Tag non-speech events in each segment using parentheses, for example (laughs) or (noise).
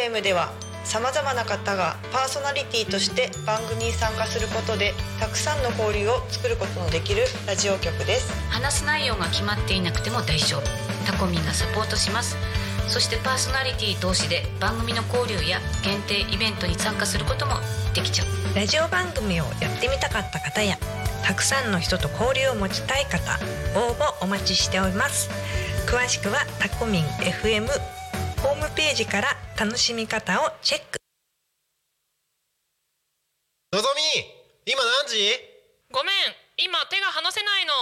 FM ではさまざまな方がパーソナリティとして番組に参加することでたくさんの交流を作ることのできるラジオ局です。話す内容が決まっていなくても大丈夫。タコミンがサポートします。そしてパーソナリティ同士で番組の交流や限定イベントに参加することもできちゃう。ラジオ番組をやってみたかった方やたくさんの人と交流を持ちたい方応募お待ちしております。詳しくはタコミン FM ムページから楽しみ方をチェック。のぞみ今何時？ごめん今手が離せないの。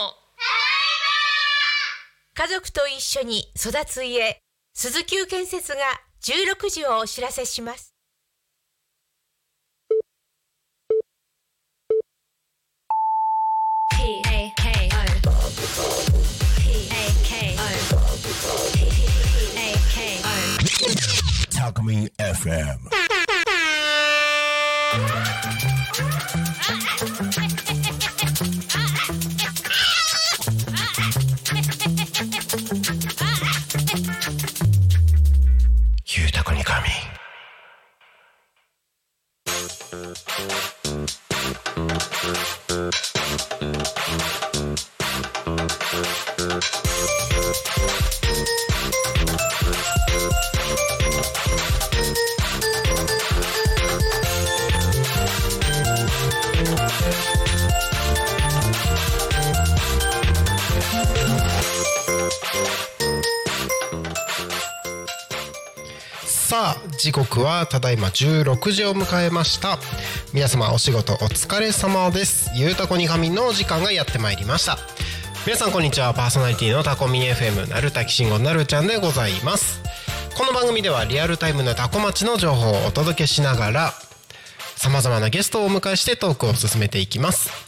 家族と一緒に育つ家鈴木建設が16時をお知らせしますタコミン FM 時刻はただいま16時を迎えました。皆様お仕事お疲れ様です。ゆうたこに仮眠の時間がやってまいりました。皆さんこんにちは。パーソナリティのタコミン FM なるたきしんごなるちゃんでございます。この番組ではリアルタイムなタコ町の情報をお届けしながら様々なゲストをお迎えしてトークを進めていきます。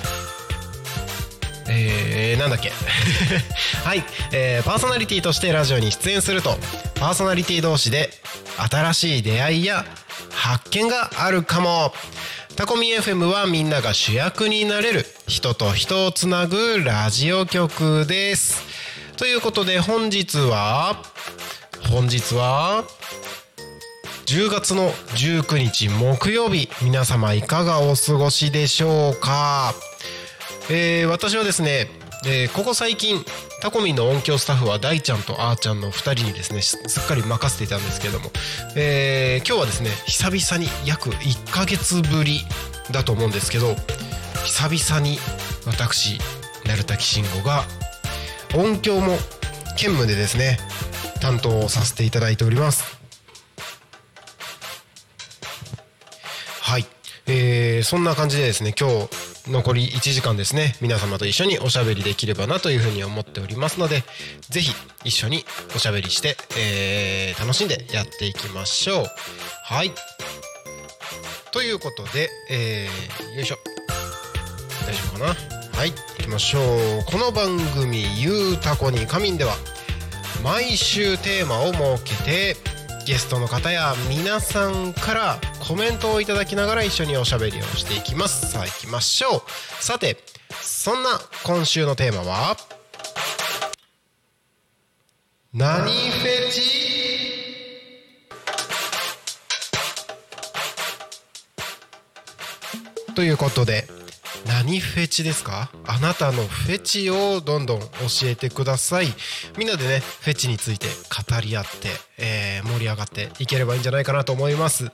えー、なんだっけ。(laughs) はい、えーパーソナリティとしてラジオに出演するとパーソナリティ同士で新しい出会いや発見があるかも。タコミ FM はみんなが主役になれる人と人をつなぐラジオ局です。ということで本日は本日は10月の19日木曜日。皆様いかがお過ごしでしょうか？えー私はですね、えーここ最近タコミンの音響スタッフは大ちゃんとあーちゃんの2人にですねすっかり任せていたんですけども、えー今日はですね久々に約1ヶ月ぶりだと思うんですけど久々に私鳴滝慎吾が音響も兼務でですね担当させていただいております。はい、えーそんな感じでですね今日残り1時間ですね。皆様と一緒におしゃべりできればなというふうに思っておりますのでぜひ一緒におしゃべりして、えー楽しんでやっていきましょう。はい。ということで、えーよいしょ。大丈夫かな？はい。行きましょう。この番組「ゆうたこに仮眠」では毎週テーマを設けてゲストの方や皆さんからコメントをいただきながら一緒におしゃべりをしていきます。さあ行きましょう。さてそんな今週のテーマは？何フェチ？ということで何フェチですか？あなたのフェチをどんどん教えてください。みんなでねフェチについて語り合って、えー盛り上がっていければいいんじゃないかなと思います。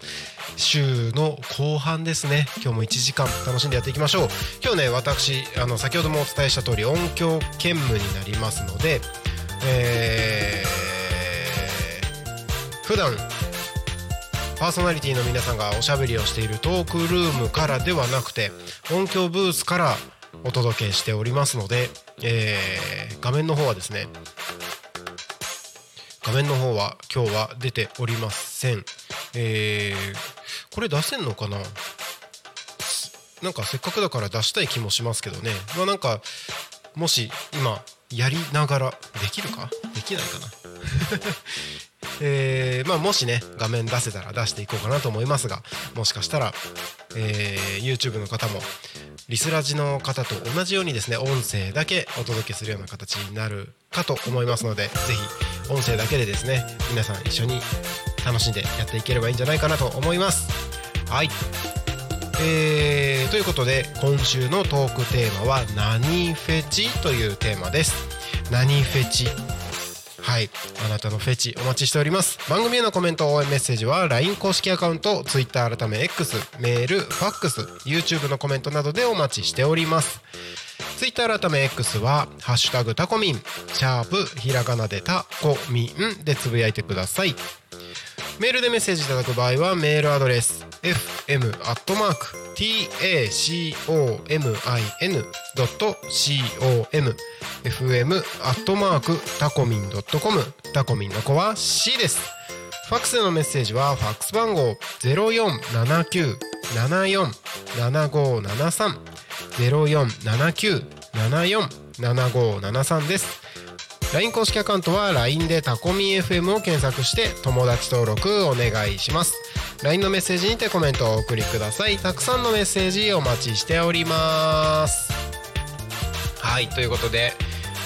週の後半ですね。今日も1時間楽しんでやっていきましょう。今日ね私あの先ほどもお伝えした通り音響兼務になりますのでえー普段パーソナリティの皆さんがおしゃべりをしているトークルームからではなくて音響ブースからお届けしておりますので、えー画面の方はですね画面の方は今日は出ておりません、えーこれ出せんのかな？なんかせっかくだから出したい気もしますけどね。まあなんかもし今やりながらできるか？できないかな？(laughs) えーまあ、もしね画面出せたら出していこうかなと思いますがもしかしたら、えー YouTube の方もリスラジの方と同じようにですね音声だけお届けするような形になるかと思いますのでぜひ音声だけでですね皆さん一緒に楽しんでやっていければいいんじゃないかなと思いますはいえーということで今週のトークテーマは「何フェチ?」というテーマです何フェチはい。あなたのフェチお待ちしております。番組へのコメント応援メッセージは LINE 公式アカウント Twitter 改め X メールファックス YouTube のコメントなどでお待ちしております。ツイッター改め X は「ハッシュタグタコミン」シャープひらがなでタコミンでつぶやいてください。メールでメッセージいただく場合はメールアドレス fm.tacomin.com fm アットマークタコミン .com タコミンの子は C です。ファックスでのメッセージはファックス番号0479747573 0479747573です。LINE 公式アカウントは LINE でタコミ FM を検索して友達登録お願いします。LINE のメッセージにてコメントをお送りください。たくさんのメッセージお待ちしております。はいということで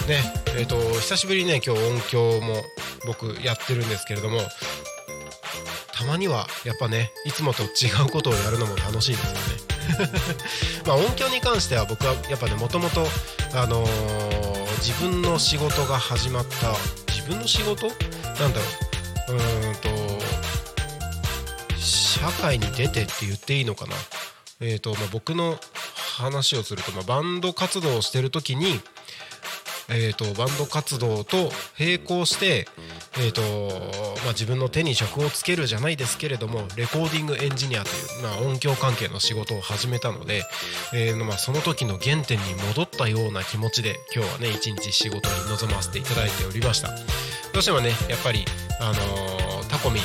ねえー、と久しぶりにね今日音響も僕やってるんですけれどもたまにはやっぱねいつもと違うことをやるのも楽しいですよね。(laughs) まあ音響に関しては僕はやっぱねもともとあのー自分の仕事が始まった自分の仕事なんだろう。うーんと社会に出てって言っていいのかなえーとまあ、僕の話をすると、まあ、バンド活動をしてる時にえー、とバンド活動と並行して、えーとまあ、自分の手に職をつけるじゃないですけれどもレコーディングエンジニアという、まあ、音響関係の仕事を始めたので、えーまあ、その時の原点に戻ったような気持ちで今日はね一日仕事に臨ませていただいておりました。どうしてもねやっぱり、あのータコミ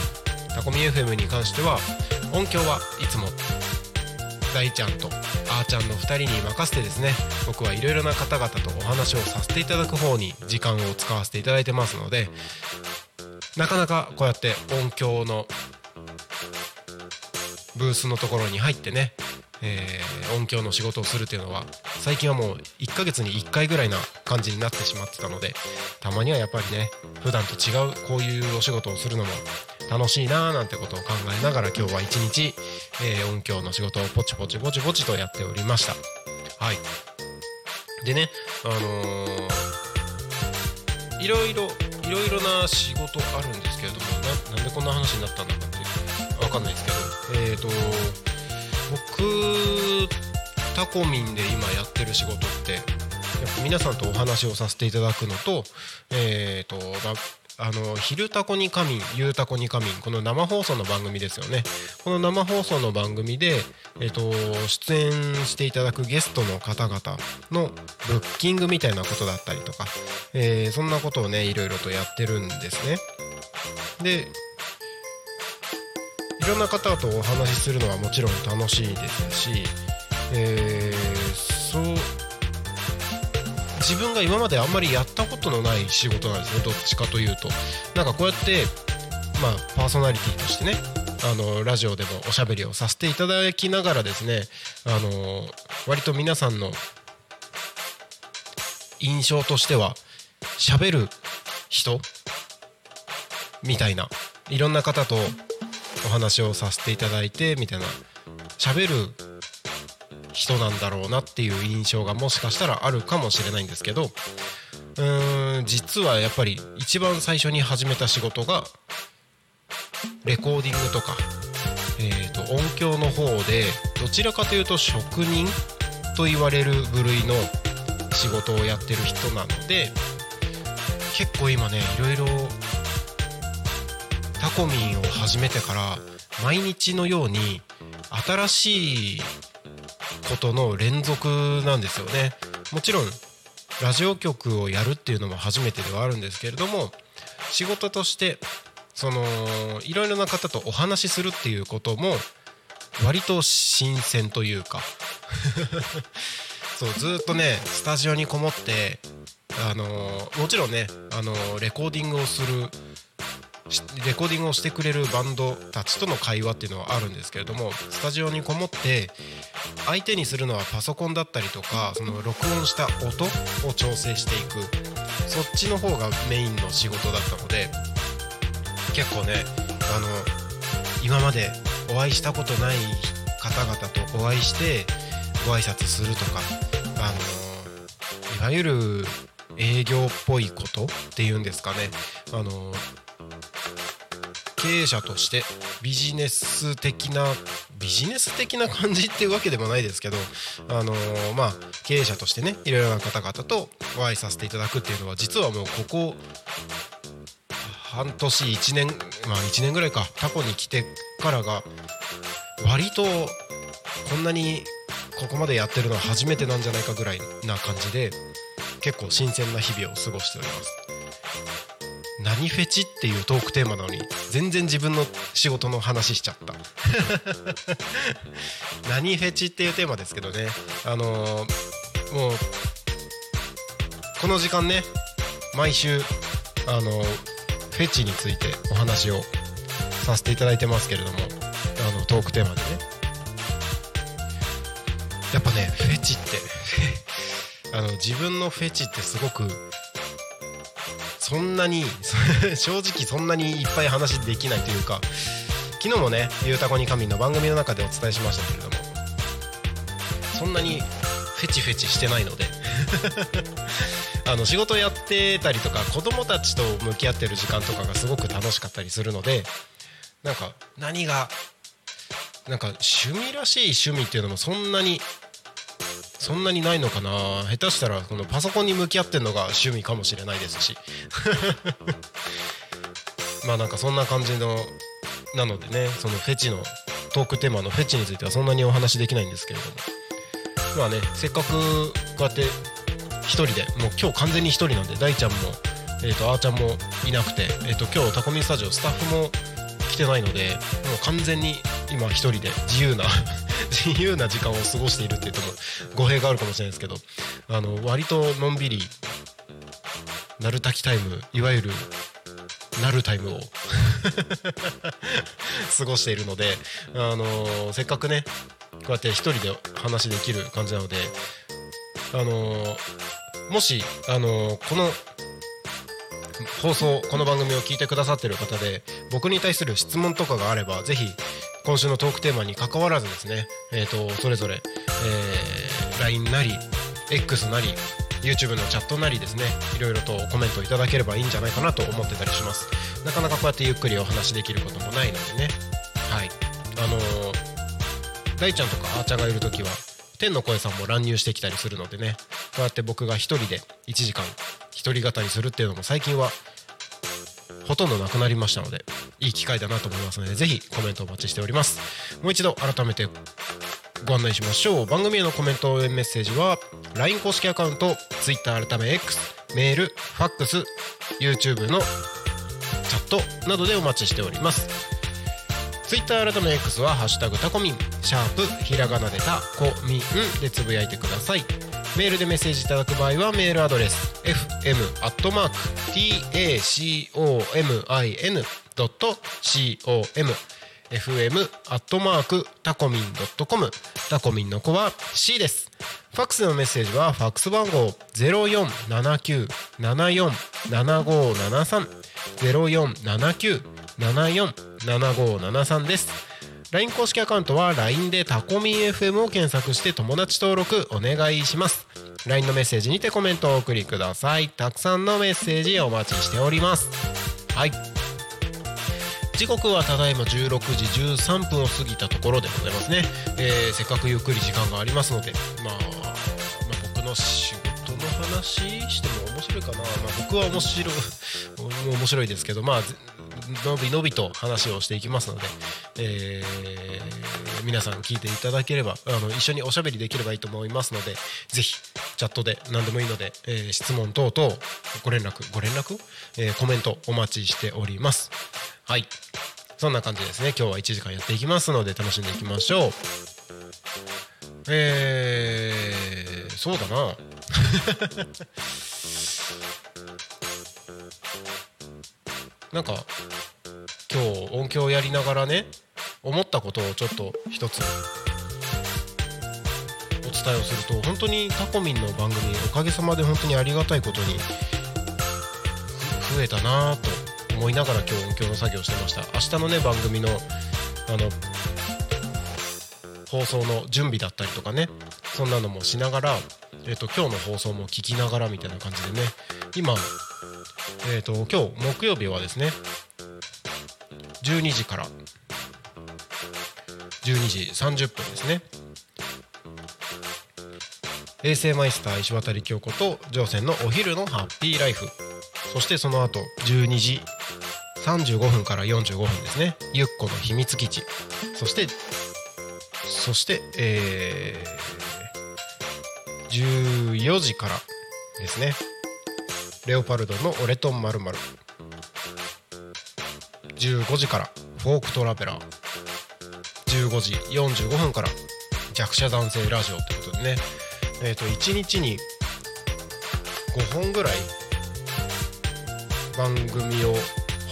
タコミ FM に関しては音響はいつも大ちゃんとあーちゃんの2人に任せてですね僕はいろいろな方々とお話をさせていただく方に時間を使わせていただいてますのでなかなかこうやって音響のブースのところに入ってね、えー音響の仕事をするっていうのは最近はもう1ヶ月に1回ぐらいな感じになってしまってたのでたまにはやっぱりね普段と違うこういうお仕事をするのも楽しいなーなんてことを考えながら今日は一日、えー音響の仕事をポチポチポチポチとやっておりました。はい。でねあのーいろいろいろいろな仕事あるんですけれどもななんでこんな話になったんだかっていうわかんないですけどえーと僕タコミンで今やってる仕事ってやっぱ皆さんとお話をさせていただくのとえーとまあの「昼タコに仮眠」「夕タコに仮眠」この生放送の番組ですよね。この生放送の番組で、えー、と出演していただくゲストの方々のブッキングみたいなことだったりとか、えーそんなことをねいろいろとやってるんですね。でいろんな方とお話しするのはもちろん楽しいですし、えーそう自分が今まであんまりやったことのない仕事なんですね。どっちかというと。なんかこうやってまあパーソナリティとしてねあのラジオでもおしゃべりをさせていただきながらですねあの割と皆さんの印象としては喋る人みたいないろんな方とお話をさせていただいてみたいな。喋る人なんだろうなっていう印象がもしかしたらあるかもしれないんですけどうーん実はやっぱり一番最初に始めた仕事がレコーディングとか、えー、と音響の方でどちらかというと職人と言われる部類の仕事をやってる人なので結構今ねいろいろタコミンを始めてから毎日のように新しいことの連続なんですよね。もちろんラジオ局をやるっていうのも初めてではあるんですけれども仕事としてそのいろいろな方とお話しするっていうことも割と新鮮というか、(laughs) そうずっとねスタジオにこもってあのもちろんね、あのレコーディングをするレコーディングをしてくれるバンドたちとの会話っていうのはあるんですけれどもスタジオにこもって相手にするのはパソコンだったりとかその録音した音を調整していく。そっちの方がメインの仕事だったので結構ねあの今までお会いしたことない方々とお会いしてご挨拶するとかあのいわゆる営業っぽいことっていうんですかね。あの経営者としてビジネス的なビジネス的な感じっていうわけでもないですけどあのまあ経営者としてねいろいろな方々とお会いさせていただくっていうのは実はもうここ半年1年まあ1年ぐらいか過去に来てからが割とこんなにここまでやってるのは初めてなんじゃないかぐらいな感じで結構新鮮な日々を過ごしております。何フェチっていうトークテーマなのに全然自分の仕事の話しちゃった。(laughs) 何フェチっていうテーマですけどね。あのーもうこの時間ね毎週あのーフェチについてお話をさせていただいてますけれどもあのトークテーマでね。やっぱねフェチって (laughs) あの自分のフェチってすごくそんなに (laughs) 正直そんなにいっぱい話できないというか昨日もね「ゆうたこに神」の番組の中でお伝えしましたけれどもそんなにフェチフェチしてないので (laughs) あの仕事やってたりとか子供たちと向き合ってる時間とかがすごく楽しかったりするのでなんか何がなんか趣味らしい趣味っていうのもそんなにそんなにないのかな。下手したらこのパソコンに向き合ってるのが趣味かもしれないですし。(laughs) まあなんかそんな感じのなのでねそのフェチのトークテーマのフェチについてはそんなにお話できないんですけれども。まあねせっかくこうやって一人でもう今日完全に一人なんで大ちゃんも、えー、とあーちゃんもいなくて、えー、と今日タコミンスタジオスタッフも来てないのでもう完全に今一人で自由な自由な時間を過ごしているって言っても語弊があるかもしれないですけどあの割とのんびりなるたきタイムいわゆるなるタイムを (laughs) 過ごしているので、あのせっかくねこうやって一人で話できる感じなので、あのもし、あのこの放送この番組を聞いてくださってる方で僕に対する質問とかがあればぜひ今週のトークテーマに関わらずですね、えー、とそれぞれ、えー LINE なり X なり YouTube のチャットなりですねいろいろとコメントいただければいいんじゃないかなと思ってたりします。なかなかこうやってゆっくりお話できることもないのでね。はい。あのー大ちゃんとかあーちゃんがいる時は天の声さんも乱入してきたりするのでね。こうやって僕が一人で1時間一人語りするっていうのも最近はほとんどなくなりましたので。いい機会だなと思いますのでぜひコメントお待ちしております。もう一度改めてご案内しましょう。番組へのコメント応援メッセージは LINE 公式アカウント Twitter 改め X メールファックス YouTube のチャットなどでお待ちしております。ツイッター改め X は「ハッシュタグタコミン」シャープひらがなでタコミンでつぶやいてください。メールでメッセージいただく場合はメールアドレス fm.tacomin tacomin.com fm アットマークタコミンドットコム。タコミンの子は C です。ファックスのメッセージはファックス番号ゼロ四七九七四七五七三。ゼロ四七九七四七五七三です。LINE 公式アカウントは LINE でタコミン FM を検索して友達登録お願いします。LINE のメッセージにてコメントをお送りください。たくさんのメッセージお待ちしております。はい。時刻はただいま16時13分を過ぎたところでございますね、えーせっかくゆっくり時間がありますので、まあ、まあ僕の仕事の話しても面白いかな、まあ、僕は面白い面白いですけどまあぜのびのびと話をしていきますので、えー皆さん聞いていただければあの一緒におしゃべりできればいいと思いますのでぜひチャットで何でもいいので、えー質問等々ご連絡ご連絡、えーコメントお待ちしております。はい。そんな感じですね。今日は1時間やっていきますので楽しんでいきましょう。えー、そうだな。(laughs) なんか今日音響やりながらね思ったことをちょっと一つ。お伝えをすると本当にタコミンの番組おかげさまで本当にありがたいことに増えたなぁと。思いながら今日音響の作業してました。明日のね番組のあの放送の準備だったりとかねそんなのもしながら、えー、と今日の放送も聞きながらみたいな感じでね今、えー、と今日木曜日はですね12時から12時30分ですね。衛星マイスター石渡京子と乗船のお昼のハッピーライフ。そしてその後12時35分から45分ですね。ゆっこの秘密基地。そしてそしてえー、14時からですね。レオパルドのオレトンまる15時からフォークトラベラー。15時45分から弱者男性ラジオということでね。えっ、と1日に5本ぐらい番組を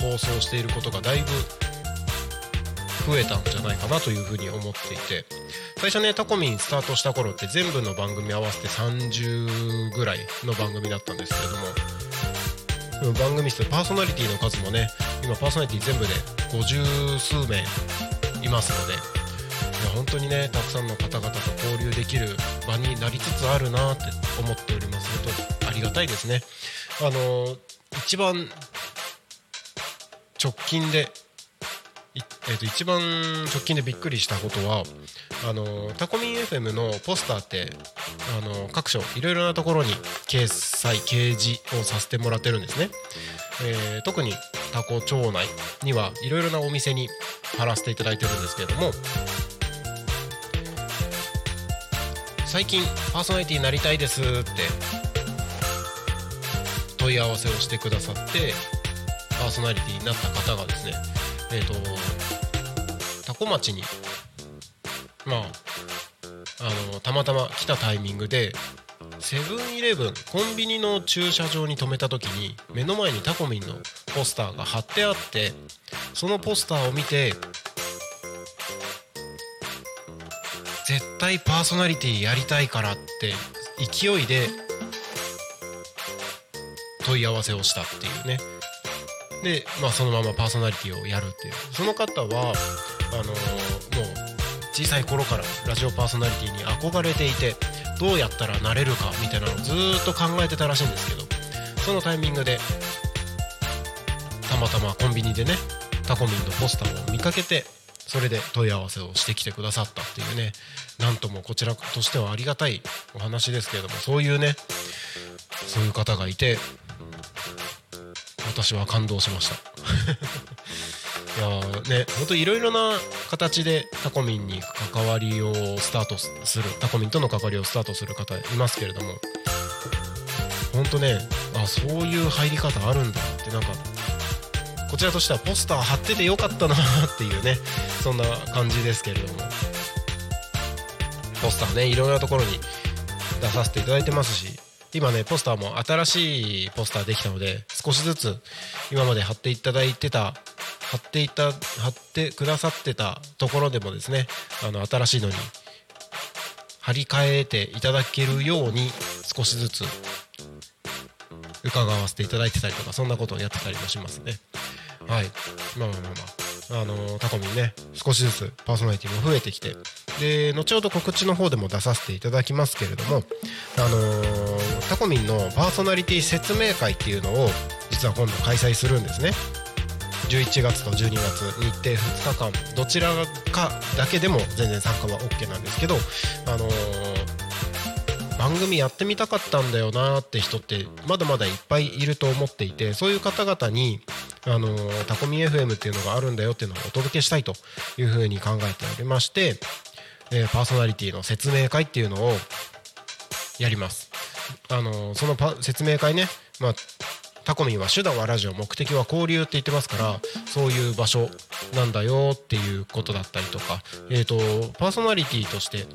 放送していることがだいぶ増えたんじゃないかなというふうに思っていて最初ねタコミンスタートした頃って全部の番組合わせて30ぐらいの番組だったんですけれども番組数パーソナリティの数もね今パーソナリティ全部で50数名いますのでいや本当にねたくさんの方々と交流できる場になりつつあるなって思っております。本当ありがたいですね。あの一番直近でえー、と一番直近でびっくりしたことはあのタコミン FM のポスターってあの各所いろいろなところに掲載掲示をさせてもらってるんですね、えー特にタコ町内にはいろいろなお店に貼らせていただいてるんですけれども最近パーソナリティになりたいですって問い合わせをしてくださってパーソナリティになった方がですねえっ、と多古町にまああのたまたま来たタイミングでセブンイレブンコンビニの駐車場に止めた時に目の前にタコミンのポスターが貼ってあってそのポスターを見て絶対パーソナリティやりたいからって勢いで問い合わせをしたっていうね。で、まあ、そのままパーソナリティをやるっていう。その方はあのもう小さい頃からラジオパーソナリティに憧れていてどうやったらなれるかみたいなのをずっと考えてたらしいんですけどそのタイミングでたまたまコンビニでねタコミンのポスターを見かけてそれで問い合わせをしてきてくださったっていうねなんともこちらとしてはありがたいお話ですけれどもそういうねそういう方がいて私は感動しました。(laughs) いやね本当いろいろな形でタコミンに関わりをスタートするタコミンとの関わりをスタートする方いますけれども本当ねあそういう入り方あるんだってなんかこちらとしてはポスター貼っててよかったなっていうねそんな感じですけれども。ポスターねいろいろなところに出させていただいてますし今ねポスターも新しいポスターできたので少しずつ今まで貼っていただいてた貼っていた貼ってくださってたところでもですねあの新しいのに貼り替えていただけるように少しずつ伺わせていただいてたりとかそんなことをやってたりもしますね。はい。まあまあまあまあ。あのタコミンね少しずつパーソナリティも増えてきてで後ほど告知の方でも出させていただきますけれどもあのータコミンのパーソナリティ説明会っていうのを実は今度開催するんですね。11月と12月日程2日間どちらかだけでも全然参加は OK なんですけどあのー番組やってみたかったんだよなーって人ってまだまだいっぱいいると思っていてそういう方々にあのータコミ FM っていうのがあるんだよっていうのをお届けしたいというふうに考えておりまして、えーパーソナリティの説明会っていうのをやります。あのそのパ説明会ね、まあ、タコミンは手段はラジオ目的は交流って言ってますからそういう場所なんだよっていうことだったりとか、えー、とパーソナリティとして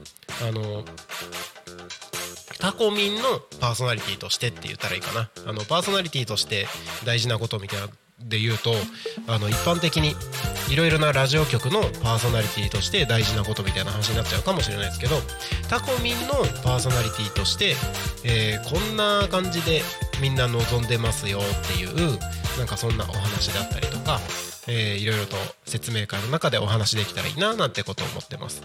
あのタコミンのパーソナリティとしてって言ったらいいかな。あのパーソナリティとして大事なことみたいなで言うとあの一般的にいろいろなラジオ局のパーソナリティとして大事なことみたいな話になっちゃうかもしれないですけどタコミンのパーソナリティとして、えーこんな感じでみんな望んでますよっていうなんかそんなお話だったりとか、えーいろいろと説明会の中でお話できたらいいななんてことを思ってます。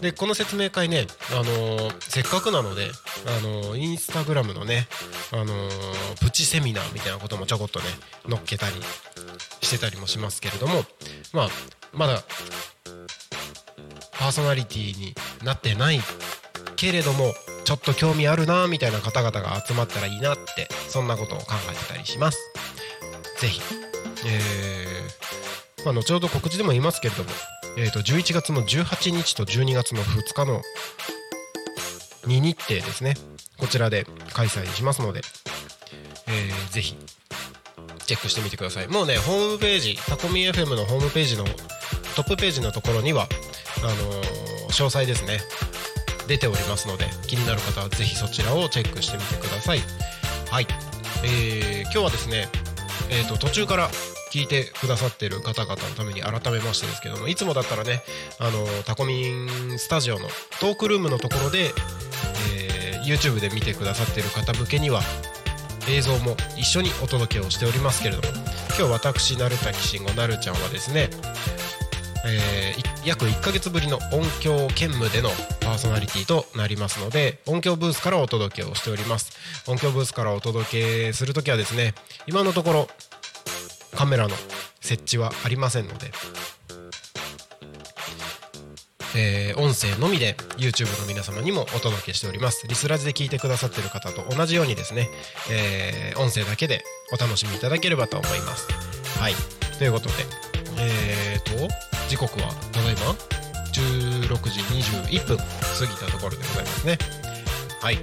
でこの説明会ね、あのーせっかくなので、あのーインスタグラムのね、あのープチセミナーみたいなこともちょこっとね載っけたりしてたりもしますけれどもまあまだパーソナリティになってないけれどもちょっと興味あるなみたいな方々が集まったらいいなってそんなことを考えてたりします。ぜひ、えーまあ、後ほど告知でも言いますけれども、えー、と11月の18日と12月の2日の2日程ですね。こちらで開催しますので、えーぜひチェックしてみてください。もうねホームページタコミ FM のホームページのトップページのところにはあのー詳細ですね出ておりますので気になる方はぜひそちらをチェックしてみてください。はい、えー今日はですねえー、と途中から聞いてくださってる方々のために改めましてですけどもいつもだったらねあのタコミンスタジオのトークルームのところで、えー YouTube で見てくださってる方向けには映像も一緒にお届けをしておりますけれども今日私成田慎吾なるちゃんはですね、えー約1ヶ月ぶりの音響兼務でのパーソナリティとなりますので音響ブースからお届けをしております。音響ブースからお届けするときはですね今のところカメラの設置はありませんので、えー音声のみで YouTube の皆様にもお届けしております。リスラジで聞いてくださってる方と同じようにですね、えー音声だけでお楽しみいただければと思います。はい。ということでえーと時刻はただいま16時21分過ぎたところでございますね。はい。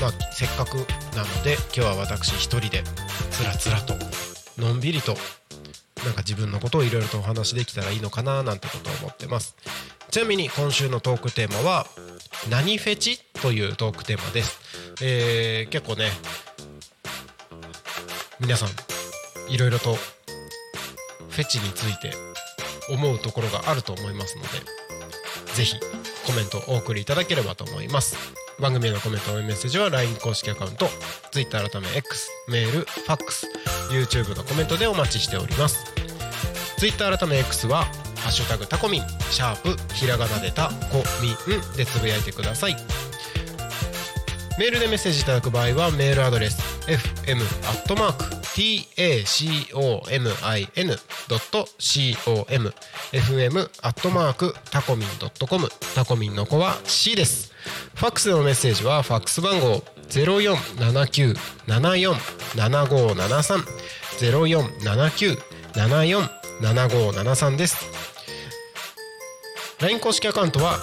まあせっかくなので今日は私一人でつらつらとのんびりとなんか自分のことをいろいろとお話できたらいいのかななんてことを思ってます。ちなみに今週のトークテーマは「何フェチ?」というトークテーマです、えー結構ね皆さんいろいろとフェチについて思うところがあると思いますのでぜひコメントをお送りいただければと思います。番組へのコメント応援メッセージは LINE 公式アカウント Twitter 改め X メールファックス YouTube のコメントでお待ちしております。Twitter 改め X は「ハッシュタグタコミン」シャープひらがなでタコミンでつぶやいてください。メールでメッセージいただく場合はメールアドレス fm.tacomin fm.com fm アットマークタコミン .com タコミンの子は C です。ファックスでのメッセージはファックス番号0479747573 0479747573です。LINE 公式アカウントは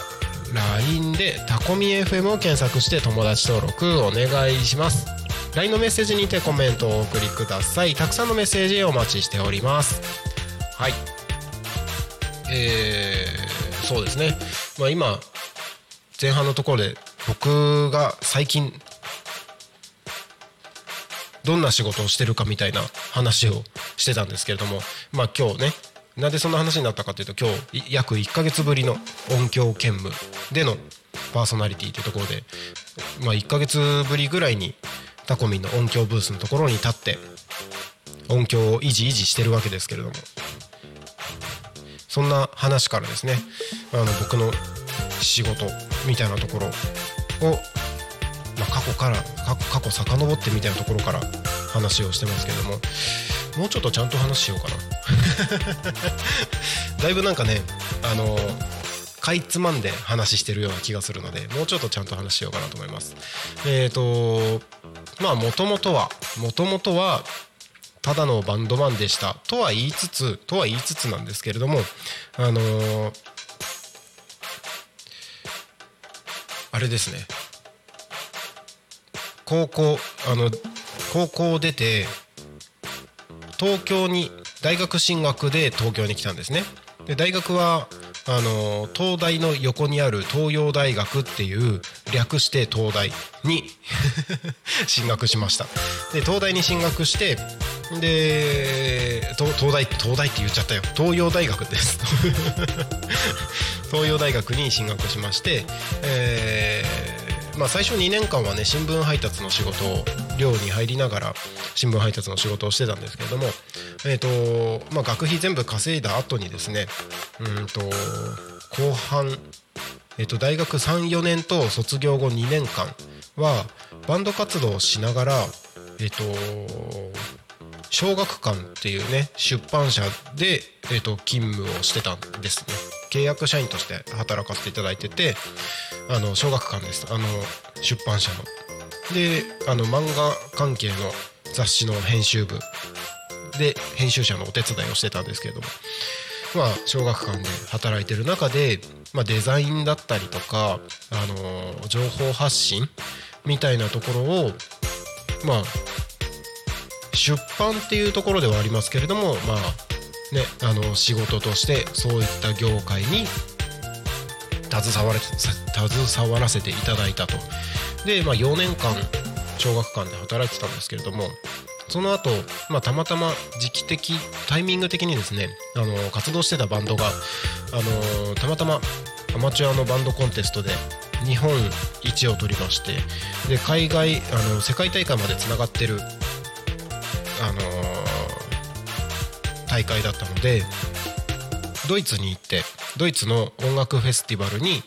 LINE でタコミ FM を検索して友達登録お願いします。LINE のメッセージにてコメントをお送りください。たくさんのメッセージお待ちしております。はい。えー、そうですね。まあ今前半のところで僕が最近どんな仕事をしてるかみたいな話をしてたんですけれどもまあ今日ねなんでそんな話になったかというと今日約1ヶ月ぶりの音響兼務でのパーソナリティというところで、まあ、1ヶ月ぶりぐらいにタコミンの音響ブースのところに立って音響を維持維持してるわけですけれども。そんな話からですねあの僕の仕事みたいなところを、まあ、過去から過去遡ってみたいなところから話をしてますけれどももうちょっとちゃんと話しようかな。(laughs) だいぶなんかねあのかいつまんで話してるような気がするのでもうちょっとちゃんと話しようかなと思います。えっ、とまあもともとはもともとはただのバンドマンでした。とは言いつつとは言いつつなんですけれどもあのーあれですね。高校あの高校を出て東京に大学進学で東京に来たんですね。で大学はあの東大の横にある東洋大学っていう略して東大に (laughs) 進学しました。で東大に進学してで東東大東大って言っちゃったよ。東洋大学です。(laughs) 東洋大学に進学しまして、えーまあ、最初2年間はね新聞配達の仕事を寮に入りながら新聞配達の仕事をしてたんですけれども、えーとまあ、学費全部稼いだ後にですねうんと後半、えー、と大学34年と卒業後2年間はバンド活動をしながらえっ、と小学館っていうね出版社で、えー、と勤務をしてたんですね。契約社員として働かせていただいててあの小学館です。あの出版社の。であの漫画関係の雑誌の編集部で編集者のお手伝いをしてたんですけれども。まあ小学館で働いてる中で、まあ、デザインだったりとか、あの情報発信みたいなところをまあ出版っていうところではありますけれどもまあねあの仕事としてそういった業界に携われ携わらせていただいたと。で、まあ、4年間小学館で働いてたんですけれどもその後、まあたまたま時期的タイミング的にですねあの活動してたバンドがあのたまたまアマチュアのバンドコンテストで日本一を取りましてで海外あの世界大会までつながってるあの大会だったのでドイツに行ってドイツの音楽フェスティバルに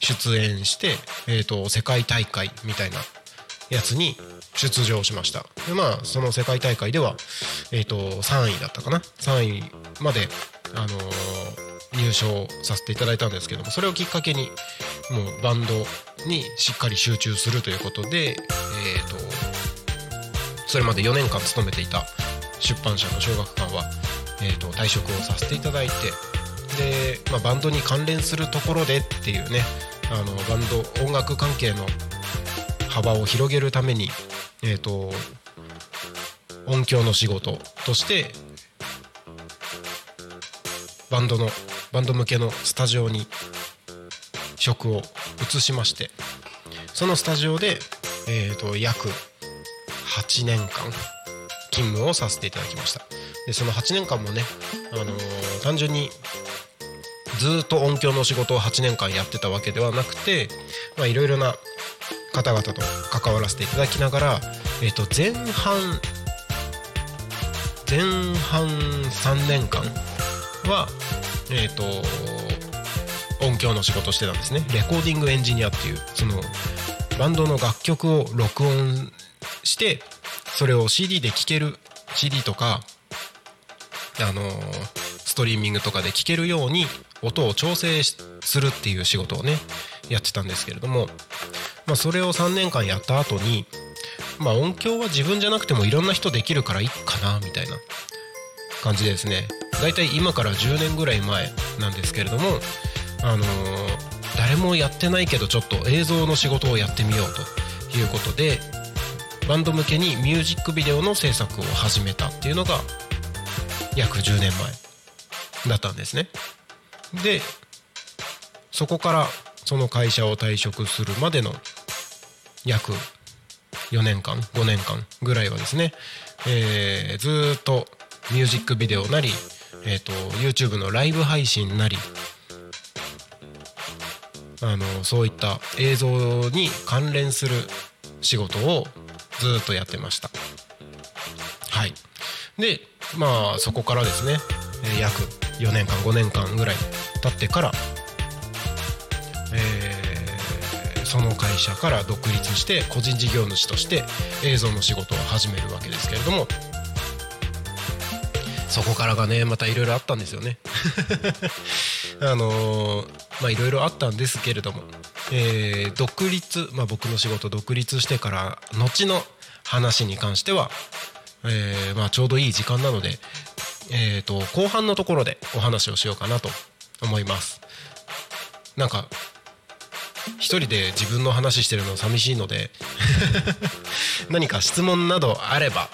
出演して、えー、と世界大会みたいなやつに出場しました。でまあその世界大会では、えー、と3位だったかな？3位まで、あのー入賞させていただいたんですけどもそれをきっかけにもうバンドにしっかり集中するということで、えー、とそれまで4年間勤めていた出版社の小学館は、えー、と退職をさせていただいてで、まあ、バンドに関連するところでっていうねあのバンド音楽関係の幅を広げるために、えー、と音響の仕事としてバンドのバンド向けのスタジオに職を移しましてそのスタジオで、えー、と約8年間勤務をさせていただきました。でその8年間もね、あのー単純にずっと音響の仕事を8年間やってたわけではなくていろいろな方々と関わらせていただきながら、えー、と前半前半3年間はえっ、と音響の仕事してたんですね。レコーディングエンジニアっていうそのバンドの楽曲を録音してそれを CD で聴ける CD とかあのストリーミングとかで聴けるように音を調整するっていう仕事をねやってたんですけれども、まあ、それを3年間やった後にまあ音響は自分じゃなくてもいろんな人できるからいいかなみたいな感じでですね。だいたい今から10年ぐらい前なんですけれどもあのー誰もやってないけどちょっと映像の仕事をやってみようということでバンド向けにミュージックビデオの制作を始めたっていうのが約10年前だったんですね。でそこからその会社を退職するまでの約4年間5年間ぐらいはですね、えーずっとミュージックビデオなり、えー、と YouTube のライブ配信なりあのそういった映像に関連する仕事をずっとやってました。はい。でまあそこからですね約4年間5年間ぐらい経ってから、えーその会社から独立して個人事業主として映像の仕事を始めるわけですけれどもそこからがねまたいろいろあったんですよね。(laughs) あのーまあいろいろあったんですけれども、えー独立、まあ、僕の仕事独立してから後の話に関しては、えーまあ、ちょうどいい時間なので、えー、と後半のところでお話をしようかなと思います。なんか一人で自分の話してるの寂しいので (laughs) 何か質問などあれば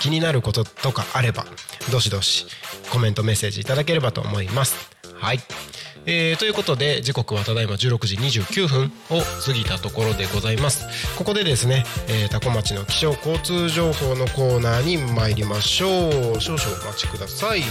気になることとかあればどしどし、コメントメッセージいただければと思います。はいえー、ということで時刻はただいま16時29分を過ぎたところでございます。ここでですね、えー、タコ町の気象交通情報のコーナーに参りましょう。少々お待ちください。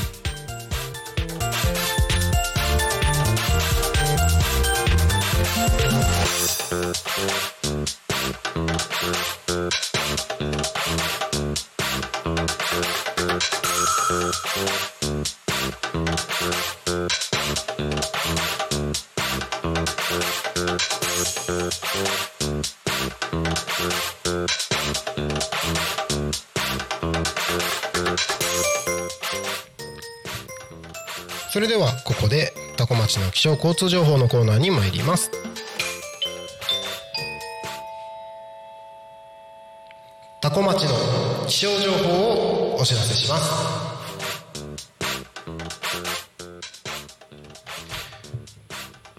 それではここでタコ町の気象交通情報のコーナーに参ります。タコ町の気象情報をお知らせします。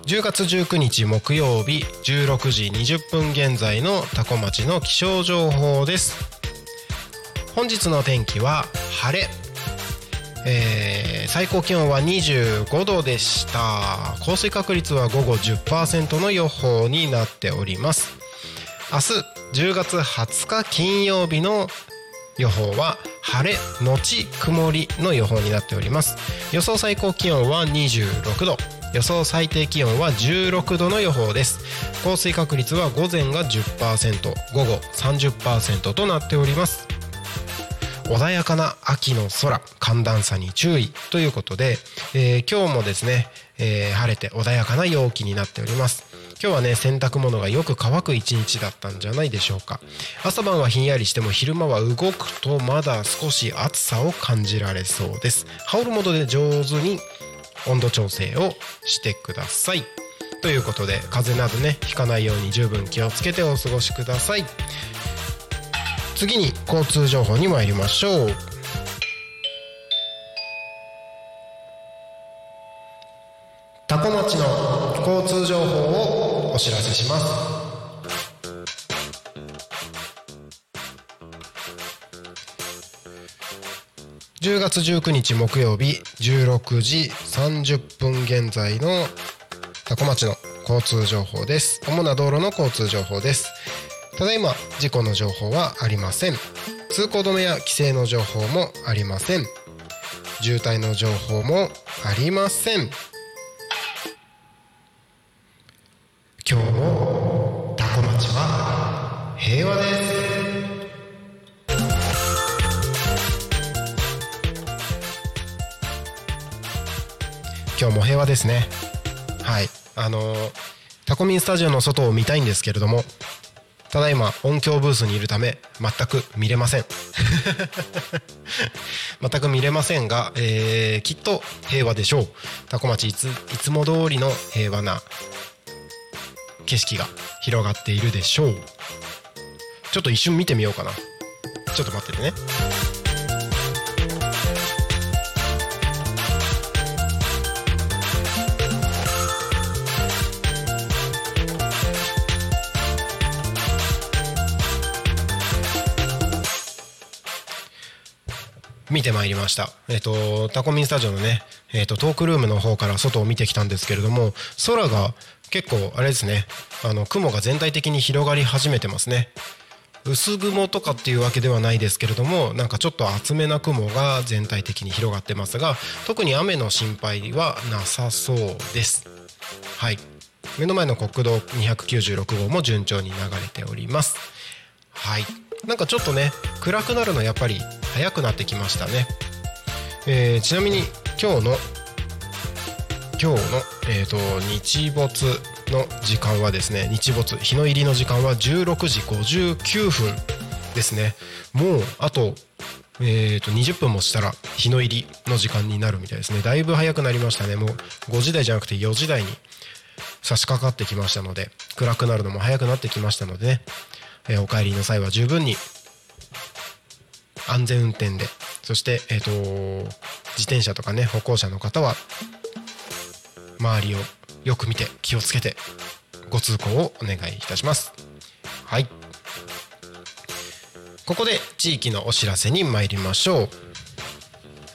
10月19日木曜日16時20分現在のタコ町の気象情報です。本日の天気は晴れ。えー最高気温は25度でした。降水確率は午後10%の予報になっております。明日10月20日金曜日の予報は晴れのち曇りの予報になっております。予想最高気温は26度。予想最低気温は16度の予報です。降水確率は午前が10%午後30%となっております。穏やかな秋の空寒暖差に注意ということで、えー今日もですね、えー晴れて穏やかな陽気になっております。今日はね洗濯物がよく乾く一日だったんじゃないでしょうか。朝晩はひんやりしても昼間は動くとまだ少し暑さを感じられそうです。羽織るもので上手に温度調整をしてください。ということで風邪などねひかないように十分気をつけてお過ごしください。次に交通情報に参りましょう。タコ町の交通情報をお知らせします。10月19日木曜日16時30分現在のタコ町の交通情報です。主な道路の交通情報です。ただいま事故の情報はありません。通行止めや規制の情報もありません。渋滞の情報もありません。今日もタコ町は平和です。今日も平和ですね。はい。あのタコミンスタジオの外を見たいんですけれどもただいま音響ブースにいるため全く見れません。(laughs) 全く見れませんが、えーきっと平和でしょう。タコ町いついつも通りの平和な景色が広がっているでしょう。ちょっと一瞬見てみようかな。ちょっと待っててね見てまいりました。えっ、と、タコミンスタジオのね、えっ、と、トークルームの方から外を見てきたんですけれども、空が結構、あれですね、あの、雲が全体的に広がり始めてますね。薄雲とかっていうわけではないですけれども、なんかちょっと厚めな雲が全体的に広がってますが、特に雨の心配はなさそうです。はい。目の前の国道296号も順調に流れております。はい。なんかちょっとね暗くなるのやっぱり早くなってきましたね。えーちなみに今日の今日の、えー、と日没の時間はですね日没日の入りの時間は16時59分ですね。もうあと,、えー、と20分もしたら日の入りの時間になるみたいですね。だいぶ早くなりましたね。もう5時台じゃなくて4時台に差し掛かってきましたので暗くなるのも早くなってきましたのでね、えーお帰りの際は十分に安全運転で。そして、えー、と自転車とかね歩行者の方は周りをよく見て気をつけてご通行をお願いいたします。はい。ここで地域のお知らせに参りましょう。よ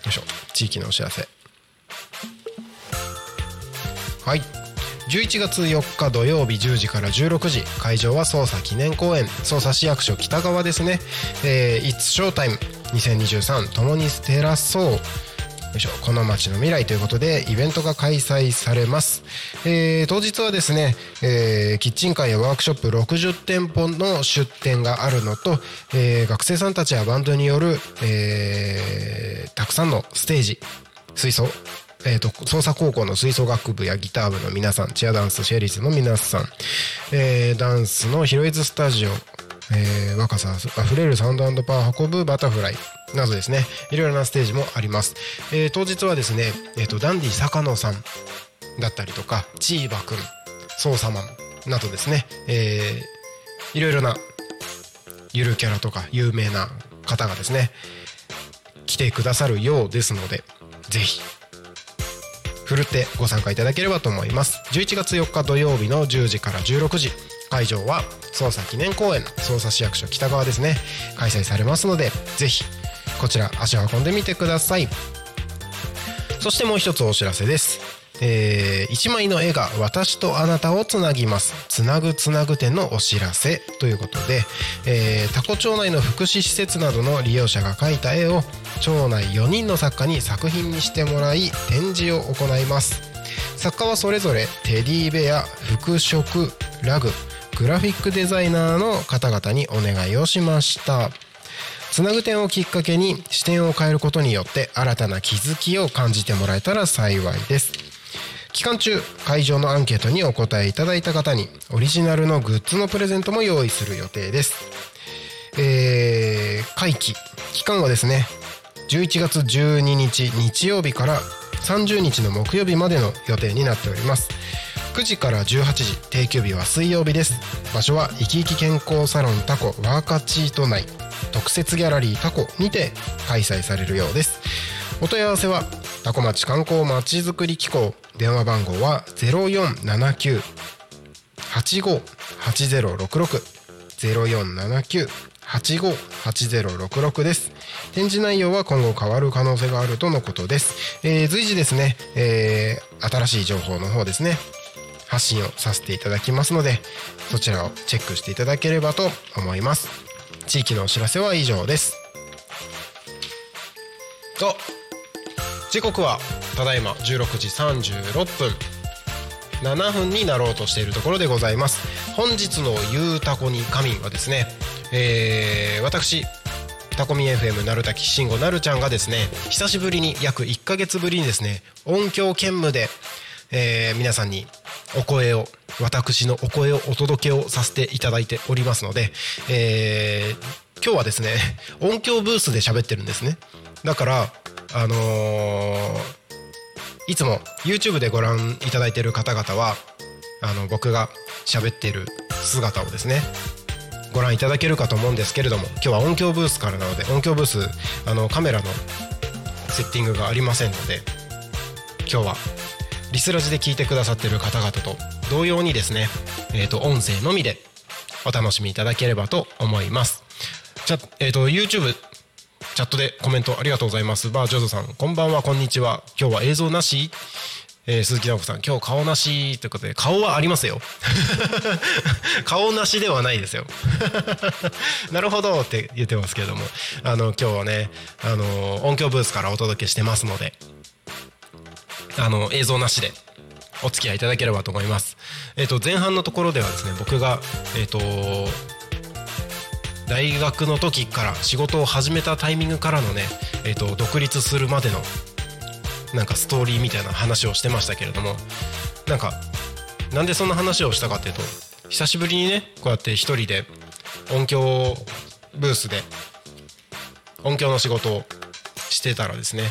いしょ。地域のお知らせ。はい。11月4日土曜日10時から16時。会場は捜査記念公園。捜査市役所北側ですね「えー、It's Showtime 2023共に照らそう」よいしょ。この街の未来ということでイベントが開催されます、えー当日はですね、えーキッチンカーやワークショップ60店舗の出店があるのと、えー学生さんたちやバンドによる、えーたくさんのステージ吹奏えー、と捜査高校の吹奏楽部やギター部の皆さんチアダンスシェリーズの皆さん、えーダンスのヒロイズスタジオ、えー若さあふれるサウンドパワー運ぶバタフライなどですね。いろいろなステージもあります、えー当日はですね、えー、とダンディ坂野さんだったりとかチーバくん捜査マンなどですね、えーいろいろなゆるキャラとか有名な方がですね来てくださるようですのでぜひふるってご参加いただければと思います。11月4日土曜日の10時から16時。会場は捜査記念公園捜査市役所北側ですね。開催されますのでぜひこちら足を運んでみてください。そしてもう一つお知らせです。えー一枚の絵が私とあなたをつなぎます。つなぐつなぐ展のお知らせということで、えー、タコ町内の福祉施設などの利用者が描いた絵を町内4人の作家に作品にしてもらい展示を行います。作家はそれぞれテディベア服飾ラググラフィックデザイナーの方々にお願いをしました。つなぐ点をきっかけに視点を変えることによって新たな気づきを感じてもらえたら幸いです。期間中会場のアンケートにお答えいただいた方にオリジナルのグッズのプレゼントも用意する予定です。えー会期期間はですね11月12日日曜日から30日の木曜日までの予定になっております。9時から18時定休日は水曜日です。場所は生き生き健康サロンタコワーカチート内特設ギャラリータコにて開催されるようです。お問い合わせはタコ町観光まちづくり機構電話番号は0479 858066 0479 858066です。展示内容は今後変わる可能性があるとのことです、えー随時ですね、えー新しい情報の方ですね発信をさせていただきますのでそちらをチェックしていただければと思います。地域のお知らせは以上です。と時刻はただいま16時36分。7分になろうとしているところでございます。本日の「ゆうたこに仮眠」はですね、えー私タコミ FM なるたきしんごなるちゃんがですね久しぶりに約1ヶ月ぶりにですね音響兼務で、えー皆さんにお声を私のお声をお届けをさせていただいておりますので、えー今日はですね音響ブースで喋ってるんですね。だからあのーいつも YouTube でご覧いただいている方々はあの僕が喋っている姿をですねご覧いただけるかと思うんですけれども今日は音響ブースからなので音響ブースあのカメラのセッティングがありませんので今日はリスラジで聞いてくださってる方々と同様にですね、えー、と音声のみでお楽しみいただければと思いますじゃ、えー、と YouTube チャットでコメントありがとうございます。バージョードさん、こんばんは、こんにちは。今日は映像なし？えー鈴木直子さん、今日顔なしということで、顔はありますよ。(laughs) 顔なしではないですよ。(laughs) なるほどって言ってますけれども、あの、今日はね、あの、音響ブースからお届けしてますので、あの、映像なしでお付き合いいただければと思います。えっ、と、前半のところではですね、僕が、えっ、と、大学の時から仕事を始めたタイミングからのね、えー、と独立するまでのなんかストーリーみたいな話をしてましたけれどもなんかなんでそんな話をしたかっていうと久しぶりにねこうやって一人で音響ブースで音響の仕事をしてたらですね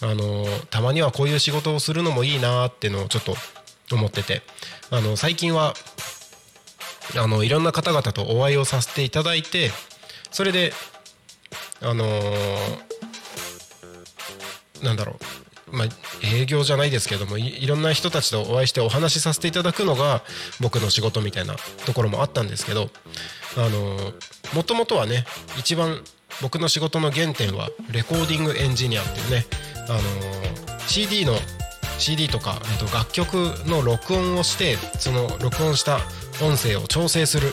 あのたまにはこういう仕事をするのもいいなーってのをちょっと思っててあの最近はあのいろんな方々とお会いをさせていただいてそれであのーなんだろうまあ営業じゃないですけどもいろんな人たちとお会いしてお話しさせていただくのが僕の仕事みたいなところもあったんですけどもともとはね一番僕の仕事の原点はレコーディングエンジニアっていうねあの CD の CD とか、えっと、楽曲の録音をしてその録音した音声を調整する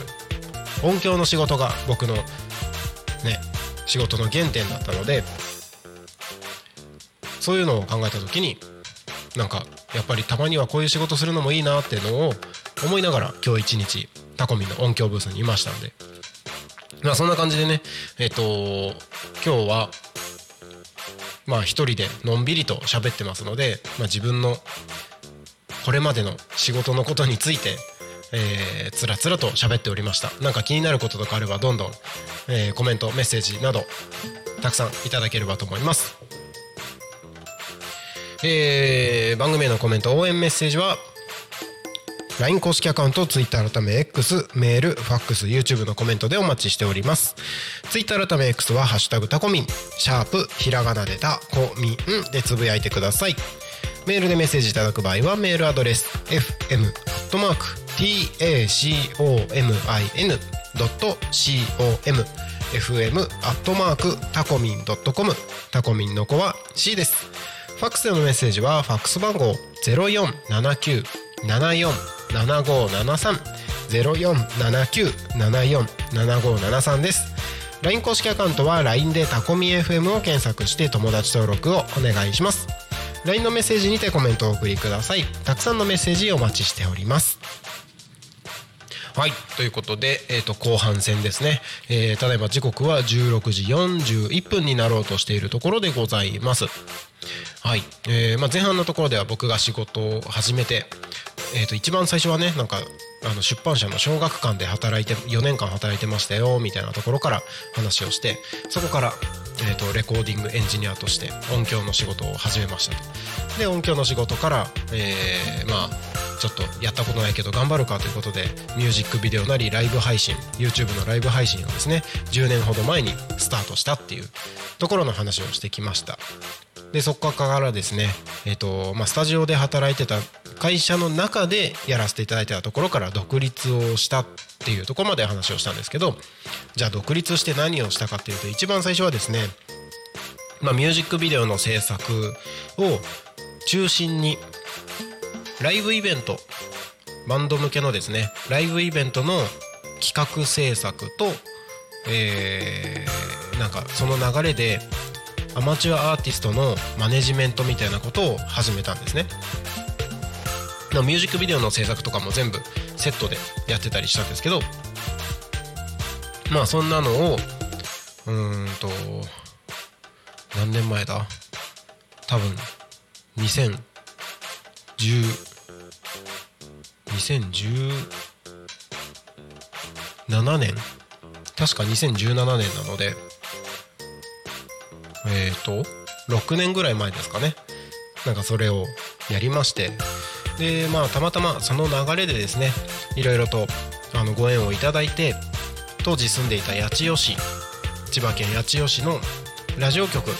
音響の仕事が僕のね仕事の原点だったのでそういうのを考えた時になんかやっぱりたまにはこういう仕事するのもいいなっていうのを思いながら今日一日タコミンの音響ブースにいましたんで。まあそんな感じでねえっ、と今日はまあ一人でのんびりと喋ってますので、まあ、自分のこれまでの仕事のことについてえー、つらつらと喋っておりました。なんか気になることとかあればどんどん、えーコメントメッセージなどたくさんいただければと思います。えー番組へのコメント応援メッセージは LINE 公式アカウント Twitter 改め X メールファックス YouTube のコメントでお待ちしております。Twitter 改め X は「ハッシュタグタコミン」シャープひらがなでタコミンでつぶやいてください。メールでメッセージいただく場合はメールアドレス fm.tacomin.com fm アットマークタコミン .com タコミンの子は C です。ファックスでのメッセージはファックス番号0479747573 0479747573です。LINE 公式アカウントは LINE でタコミ FM を検索して友達登録をお願いします。LINE のメッセージにてコメントをお送りください。たくさんのメッセージお待ちしております。はい。ということで、えー、と後半戦ですね、えーただいま時刻は16時41分になろうとしているところでございます。はい、えーまあ、前半のところでは僕が仕事を始めて、えー、と一番最初はねなんかあの出版社の小学館で働いて4年間働いてましたよみたいなところから話をしてそこから、えー、とレコーディングエンジニアとして音響の仕事を始めました。で音響の仕事から、えーまあちょっとやったことないけど頑張るかということでミュージックビデオなりライブ配信 YouTube のライブ配信をですね10年ほど前にスタートしたっていうところの話をしてきました。でそこからですね、えーとまあ、スタジオで働いてた会社の中でやらせていただいてたところから独立をしたっていうとこまで話をしたんですけどじゃあ独立して何をしたかっていうと一番最初はですね、まあ、ミュージックビデオの制作を中心にライブイベント。バンド向けのですね。ライブイベントの企画制作と、えーなんかその流れでアマチュアアーティストのマネジメントみたいなことを始めたんですね。まあミュージックビデオの制作とかも全部セットでやってたりしたんですけどまあそんなのをうんと何年前だ？多分2010 2017年。確か2017年なのでえっ、と6年ぐらい前ですかね。なんかそれをやりまして。でまあたまたまその流れでですねいろいろとあのご縁をいただいて当時住んでいた八千代市千葉県八千代市のラジオ局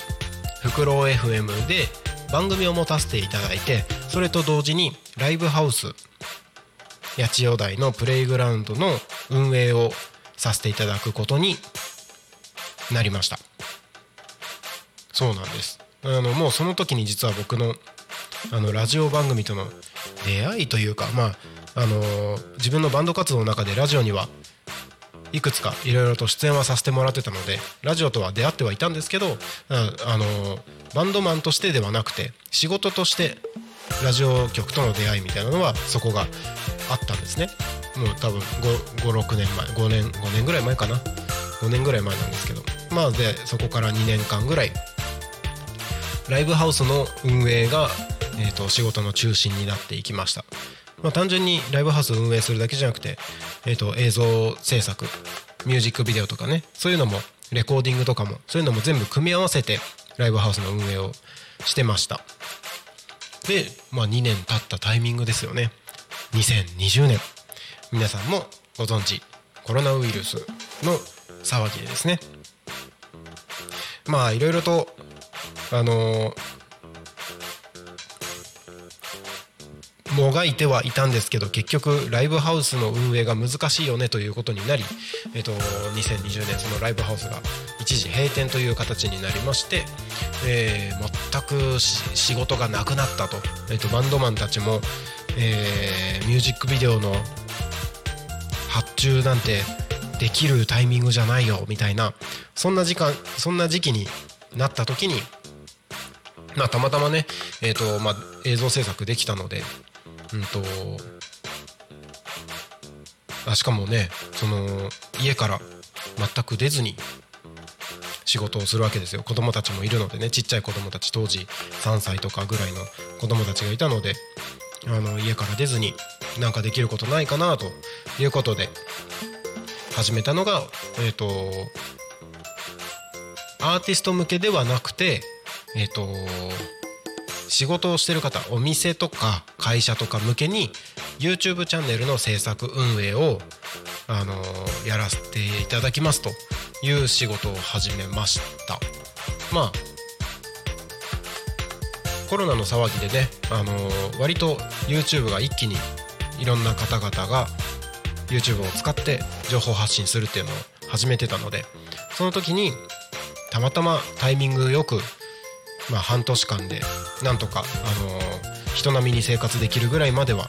フクロウ FM で番組を持たせていただいてそれと同時にライブハウス八千代台のプレイグラウンドの運営をさせていただくことになりました。そうなんです。あのもうその時に実は僕のあのラジオ番組との出会いというかまああの自分のバンド活動の中でラジオにはいくつかいろいろと出演はさせてもらってたのでラジオとは出会ってはいたんですけどああのバンドマンとしてではなくて仕事としてラジオ局との出会いみたいなのはそこがあったんですね。もう多分56年前5年5年ぐらい前かな。5年ぐらい前なんですけど。まあでそこから2年間ぐらいライブハウスの運営が、えー、と仕事の中心になっていきました、まあ、単純にライブハウスを運営するだけじゃなくて、えー、と映像制作ミュージックビデオとかねそういうのもレコーディングとかもそういうのも全部組み合わせてライブハウスの運営をしてました。で、まあ、2年経ったタイミングですよね。2020年。皆さんもご存知コロナウイルスの騒ぎでですね。まあいろいろとあのもがいてはいたんですけど結局ライブハウスの運営が難しいよねということになり、えっと、2020年そのライブハウスが一時閉店という形になりまして、えー全く仕事がなくなったと,、えーとバンドマンたちも、えーミュージックビデオの発注なんてできるタイミングじゃないよみたいなそんな時間そんな時期になった時にまあたまたまね、えーとまあ、映像制作できたのでうんとあしかもねその家から全く出ずに仕事をするわけですよ。子供たちもいるのでね。ちっちゃい子供たち当時3歳とかぐらいの子供たちがいたのであの家から出ずになんかできることないかなということで始めたのがえっ、とアーティスト向けではなくてえっ、と仕事をしてる方お店とか会社とか向けに YouTube チャンネルの制作運営をあのやらせていただきますと。いう仕事を始めました。まあコロナの騒ぎでね、あの割と YouTube が一気にいろんな方々が YouTube を使って情報発信するっていうのを始めてたのでその時にたまたまタイミングよく、まあ、半年間でなんとか、あの人並みに生活できるぐらいまでは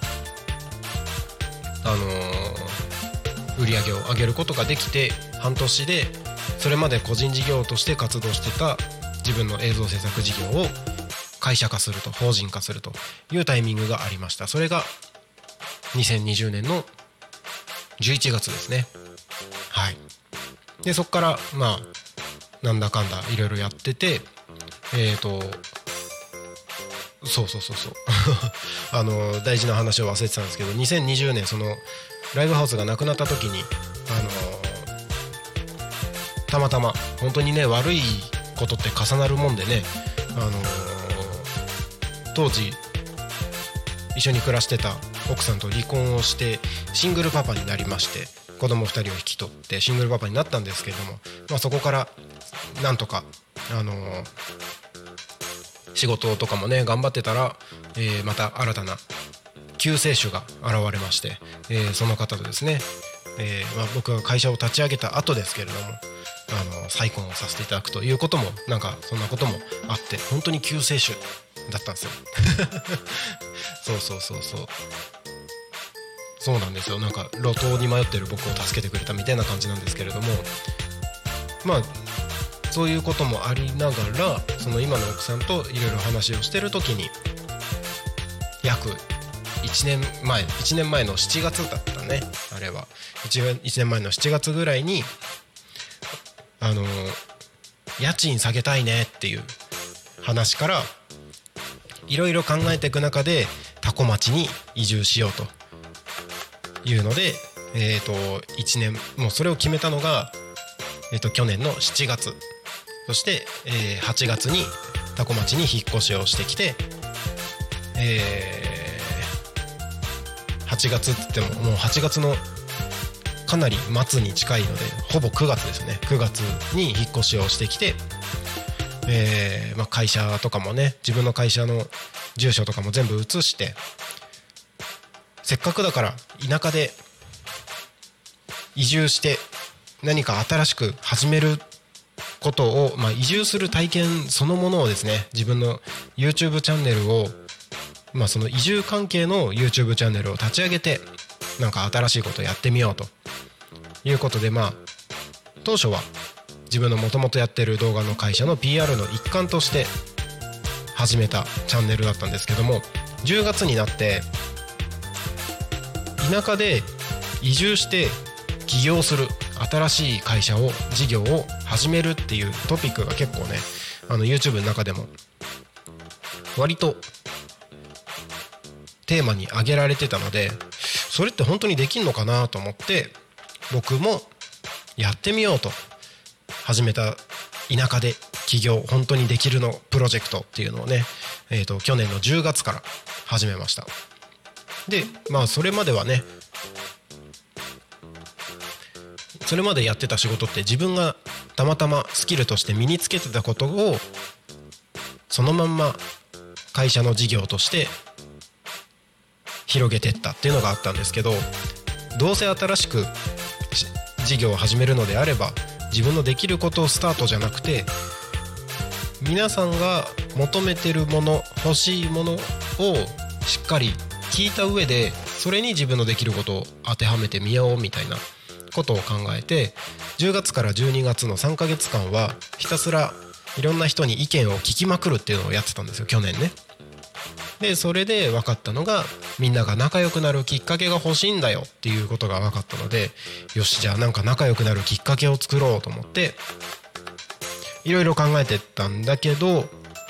あの売り上げを上げることができて半年でそれまで個人事業として活動してた自分の映像制作事業を会社化すると法人化するというタイミングがありました。それが2020年の11月ですね。はい。でそこからまあなんだかんだいろいろやっててえっ、とそうそうそうそう。(laughs) あの大事な話を忘れてたんですけど2020年そのライブハウスがなくなった時にあのたまたま。本当にね悪いことって重なるもんでねあの当時一緒に暮らしてた奥さんと離婚をしてシングルパパになりまして子供2人を引き取ってシングルパパになったんですけれども、まあ、そこからなんとかあの仕事とかもね頑張ってたら、えーまた新たな救世主が現れまして、えその方とですね、えまあ、僕が会社を立ち上げた後ですけれどもあの再婚をさせていただくということもなんかそんなこともあって本当に救世主だったんですよ。(laughs) そうそうそうそう。そうなんですよ。なんか路頭に迷ってる僕を助けてくれたみたいな感じなんですけれども。まあそういうこともありながらその今の奥さんといろいろ話をしてる時に約1年前1年前の7月だったねあれは。1, 1年前の7月ぐらいにあの家賃下げたいねっていう話からいろいろ考えていく中で多古町に移住しようと。いうので、えー、と1年もうそれを決めたのが、えー、と去年の7月。そして、えー8月に多古町に引っ越しをしてきて、えー8月って言ってももう8月のかなり末に近いのでほぼ9月ですね。9月に引っ越しをしてきて、えーまあ、会社とかもね自分の会社の住所とかも全部移してせっかくだから田舎で移住して何か新しく始めることを、まあ、移住する体験そのものをですね自分の YouTube チャンネルを、まあ、その移住関係の YouTube チャンネルを立ち上げてなんか新しいことをやってみようと。いうことでまあ当初は自分のもともとやってる動画の会社の PR の一環として始めたチャンネルだったんですけども10月になって田舎で移住して起業する新しい会社を事業を始めるっていうトピックが結構ねあの YouTube の中でも割とテーマに挙げられてたのでそれって本当にできんのかなと思って僕もやってみようと始めた田舎で起業本当にできるのプロジェクトっていうのをね、えー、と去年の10月から始めました。でまあそれまではねそれまでやってた仕事って自分がたまたまスキルとして身につけてたことをそのまんま会社の事業として広げてったっていうのがあったんですけどどうせ新しく事業を始めるのであれば自分のできることをスタートじゃなくて皆さんが求めてるもの欲しいものをしっかり聞いた上でそれに自分のできることを当てはめてみようみたいなことを考えて10月から12月の3ヶ月間はひたすらいろんな人に意見を聞きまくるっていうのをやってたんですよ去年ね。でそれで分かったのがみんなが仲良くなるきっかけが欲しいんだよっていうことが分かったのでよしじゃあなんか仲良くなるきっかけを作ろうと思っていろいろ考えてったんだけど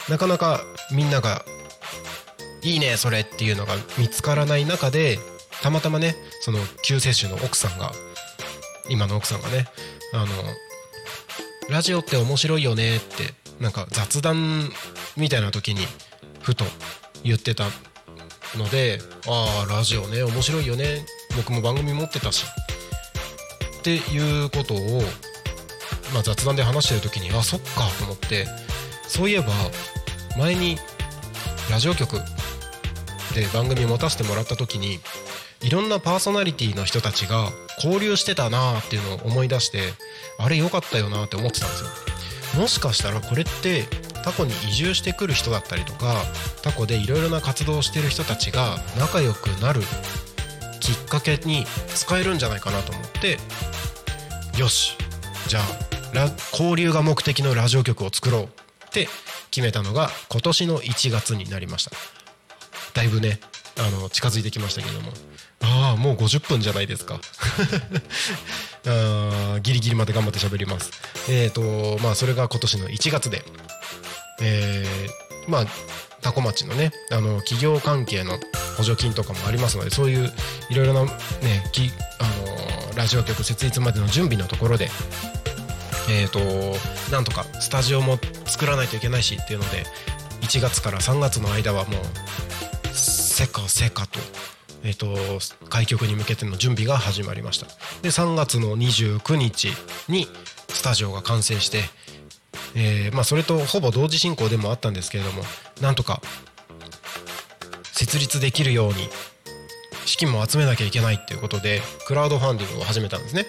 なかなかみんなが「いいねそれ」っていうのが見つからない中でたまたまねその救世主の奥さんが今の奥さんがねあの「ラジオって面白いよね」ってなんか雑談みたいな時にふと言ってたので「ああラジオね面白いよね僕も番組持ってたし」っていうことを、まあ、雑談で話してる時にあそっかと思って。そういえば前にラジオ局で番組持たせてもらった時にいろんなパーソナリティの人たちが交流してたなーっていうのを思い出してあれ良かったよなって思ってたんですよ。もしかしたらこれってタコに移住してくる人だったりとかタコでいろいろな活動をしてる人たちが仲良くなるきっかけに使えるんじゃないかなと思ってよしじゃあ交流が目的のラジオ局を作ろうって決めたのが今年の1月になりました。だいぶねあの近づいてきましたけども。ああもう50分じゃないですか。(laughs) あギリギリまで頑張って喋ります。えっ、とまあそれが今年の1月でえーまあ多古町のねあの企業関係の補助金とかもありますのでそういういろいろなねきあのラジオ局設立までの準備のところでえー、となんとかスタジオも作らないといけないしっていうので1月から3月の間はもうせかせかと,、えー、と開局に向けての準備が始まりました。で3月の29日にスタジオが完成して、えーまあ、それとほぼ同時進行でもあったんですけれどもなんとか設立できるように資金も集めなきゃいけないっていうことでクラウドファンディングを始めたんですね。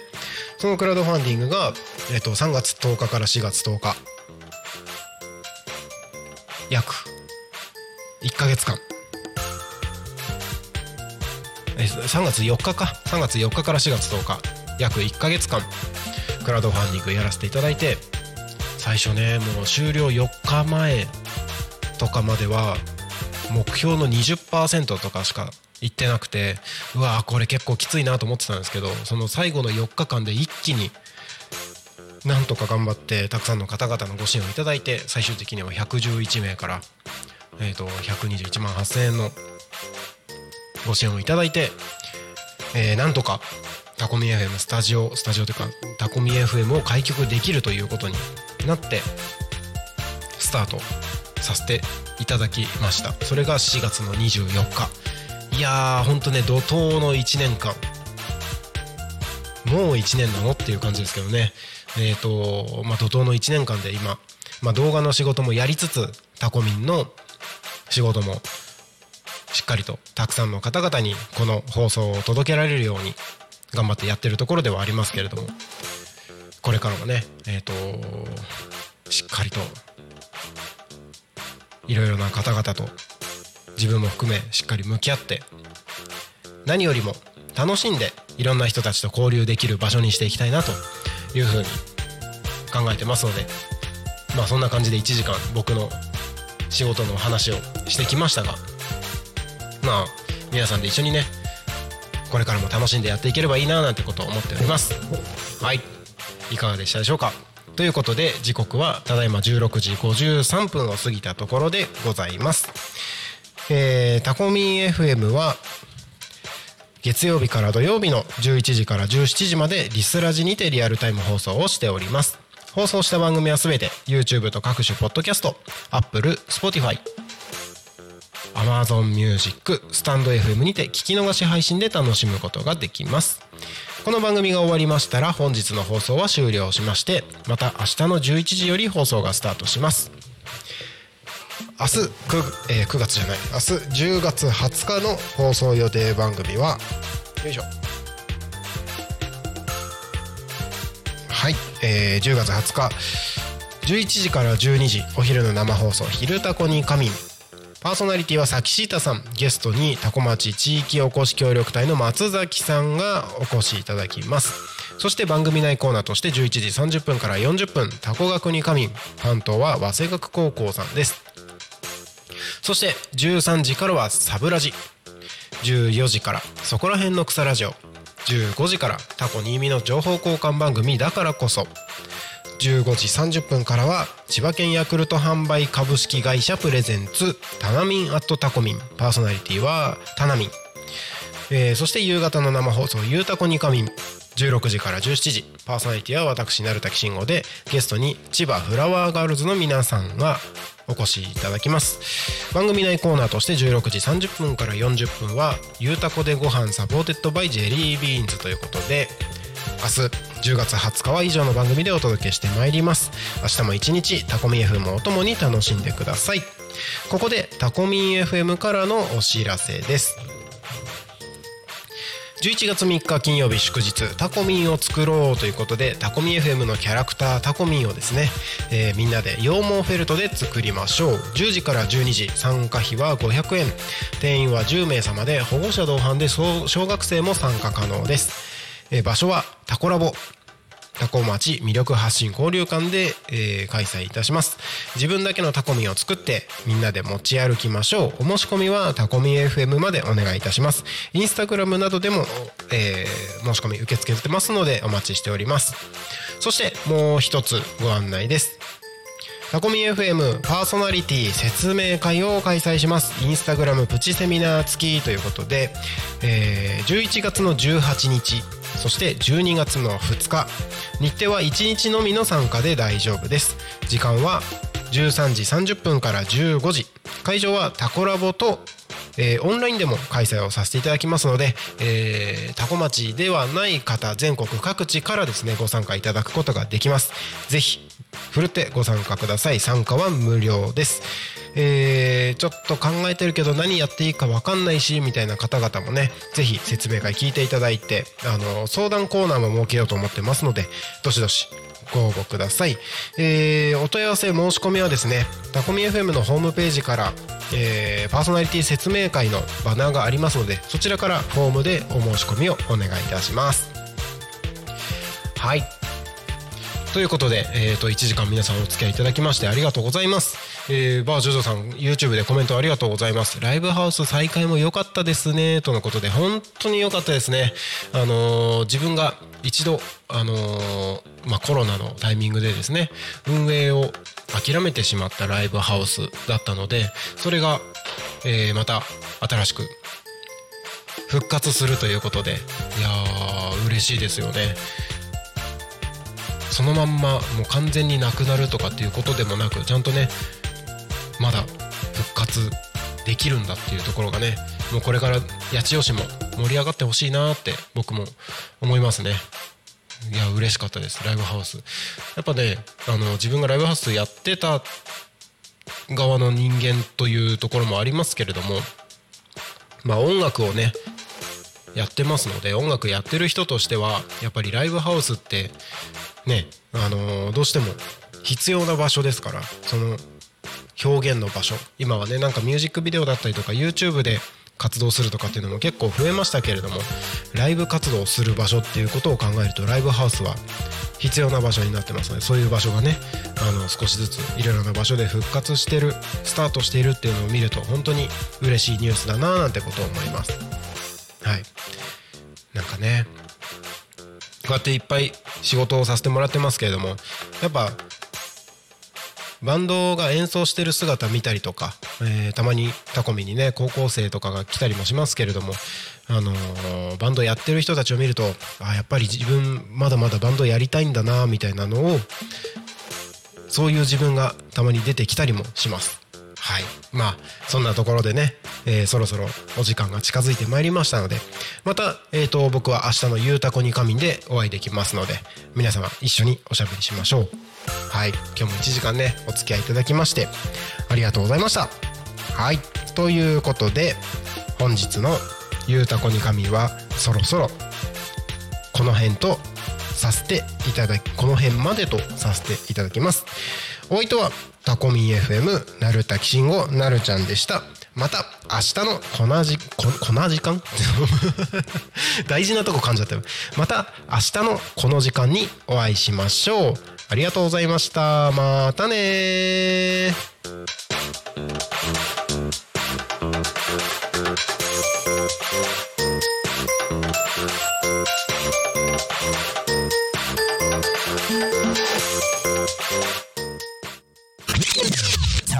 そのクラウドファンディングが、えっと3月10日から4月10日約1ヶ月間。え3月4日か。3月4日から4月10日約1ヶ月間クラウドファンディングやらせていただいて最初ねもう終了4日前とかまでは目標の20%とかしか行ってなくてうわーこれ結構きついなと思ってたんですけどその最後の4日間で一気になんとか頑張ってたくさんの方々のご支援をいただいて最終的には111名から、えー、と121万8000円のご支援をいただいて、えーなんとかタコミ FM スタジオスタジオというかタコミ FM を開局できるということになってスタートさせていただきました。それが4月の24日。いやーほんとね怒涛の1年間。もう1年なのっていう感じですけどね。えっ、とまあ怒涛の1年間で今、まあ、動画の仕事もやりつつタコミンの仕事もしっかりとたくさんの方々にこの放送を届けられるように頑張ってやってるところではありますけれども。これからもねえっ、としっかりといろいろな方々と自分も含めしっかり向き合って何よりも楽しんでいろんな人たちと交流できる場所にしていきたいなというふうに考えてますのでまあそんな感じで1時間僕の仕事の話をしてきましたがまあ皆さんで一緒にねこれからも楽しんでやっていければいいななんてことを思っております。はい。いかがでしたでしょうか？ということで時刻はただいま16時53分を過ぎたところでございます。えータコミン FM は月曜日から土曜日の11時から17時までリスラジにてリアルタイム放送をしております。放送した番組はすべて YouTube と各種ポッドキャスト Apple、Spotify Amazon Music、スタンド FM にて聞き逃し配信で楽しむことができます。この番組が終わりましたら本日の放送は終了しましてまた明日の11時より放送がスタートします。明日 9,、えー9月じゃない。明日10月20日の放送予定番組はよいしょ。はい、えー、10月20日。11時から12時お昼の生放送「昼タコに仮眠」パーソナリティは崎シータさんゲストにタコ町地域おこし協力隊の松崎さんがお越しいただきます。そして番組内コーナーとして11時30分から40分タコ学に仮眠担当は早稲学高校さんです。そして13時からはサブラジ。14時からそこら辺の草ラジオ。15時からタコ新見の情報交換番組だからこそ。15時30分からは千葉県ヤクルト販売株式会社 presents タナミン at タコミン。パーソナリティはタナミン、えーそして夕方の生放送「ゆうたこにかみん」16時から17時。パーソナリティは私成滝慎吾でゲストに千葉フラワーガールズの皆さんがお越しいただきます。番組内コーナーとして16時30分から40分は「ゆうたこでご飯 supported by ジェリービーンズ」ということで明日10月20日は以上の番組でお届けしてまいります。明日も一日タコミ FM をお供に楽しんでください。ここでタコミン FM からのお知らせです。11月3日金曜日祝日タコミンを作ろうということでタコミン FM のキャラクタータコミンをですね、えーみんなで羊毛フェルトで作りましょう。10時から12時参加費は500円。定員は10名様で保護者同伴で小学生も参加可能です、えー場所はタコラボ。タコ町魅力発信交流館で、えー開催いたします。自分だけのタコミを作ってみんなで持ち歩きましょう。お申し込みはタコミ FM までお願いいたします。インスタグラムなどでも、えー申し込み受け付けてますのでお待ちしております。そしてもう一つご案内です。タコミ FM パーソナリティ説明会を開催します。インスタグラムプチセミナー付きということで、えー11月の18日そして12月の2日日程は1日のみの参加で大丈夫です。時間は13時30分から15時会場はタコラボとえーオンラインでも開催をさせていただきますので、えータコ町ではない方全国各地からですねご参加いただくことができます。ぜひふるってご参加ください。参加は無料です。えーちょっと考えてるけど何やっていいか分かんないしみたいな方々もねぜひ説明会聞いていただいてあの相談コーナーも設けようと思ってますのでどしどしご応募ください、えーお問い合わせ申し込みはですねタコミ FM のホームページから、えーパーソナリティ説明会のバナーがありますのでそちらからホームでお申し込みをお願いいたします。はい。ということで、えー、と1時間皆さんお付き合いいただきましてありがとうございます、えー、バージョジョさん YouTube でコメントありがとうございます。ライブハウス再開も良かったですねとのことで本当に良かったですね。あのー自分が一度あのーまあコロナのタイミングでですね運営を諦めてしまったライブハウスだったのでそれが、えーまた新しく復活するということでいやー嬉しいですよね。そのまんまもう完全になくなるとかっていうことでもなくちゃんとねまだ復活できるんだっていうところがねもうこれから八千代市も盛り上がってほしいなって僕も思いますね。いや嬉しかったです。ライブハウス。やっぱねあの自分がライブハウスやってた側の人間というところもありますけれどもまあ音楽をねやってますので音楽やってる人としてはやっぱりライブハウスってねあのどうしても必要な場所ですからその表現の場所。今はねなんかミュージックビデオだったりとか YouTube で活動するとかっていうのも結構増えましたけれどもライブ活動する場所っていうことを考えるとライブハウスは必要な場所になってますのでそういう場所がねあの少しずついろいろな場所で復活してるスタートしているっていうのを見ると本当に嬉しいニュースだななんてことを思います。はい。なんかねうやっていっぱい仕事をさせてもらってますけれどもやっぱバンドが演奏してる姿見たりとか、えーたまにタコミにね高校生とかが来たりもしますけれども、あのーバンドやってる人たちを見るとあやっぱり自分まだまだバンドやりたいんだなみたいなのをそういう自分がたまに出てきたりもします。はい。まあ、そんなところでね、えーそろそろお時間が近づいてまいりましたので、また、えっ、と、僕は明日のゆうたこに仮眠でお会いできますので、皆様一緒におしゃべりしましょう。はい。今日も1時間ね、お付き合いいただきまして、ありがとうございました。はい。ということで、本日のゆうたこに仮眠は、そろそろ、この辺とさせていただきこの辺までとさせていただきますお相手はタコミ FM なるたきしんごなるちゃんでした。また明日のこなじここな時間？(laughs) 大事なとこ噛んじゃったよ。また明日のこの時間にお会いしましょう。ありがとうございました。またね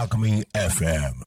Alchemy FM.